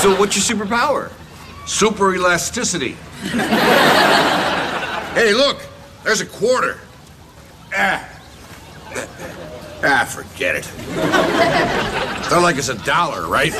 So what's your superpower? Super elasticity. hey, look, there's a quarter. Ah. Ah, forget it. It's not like it's a dollar, right?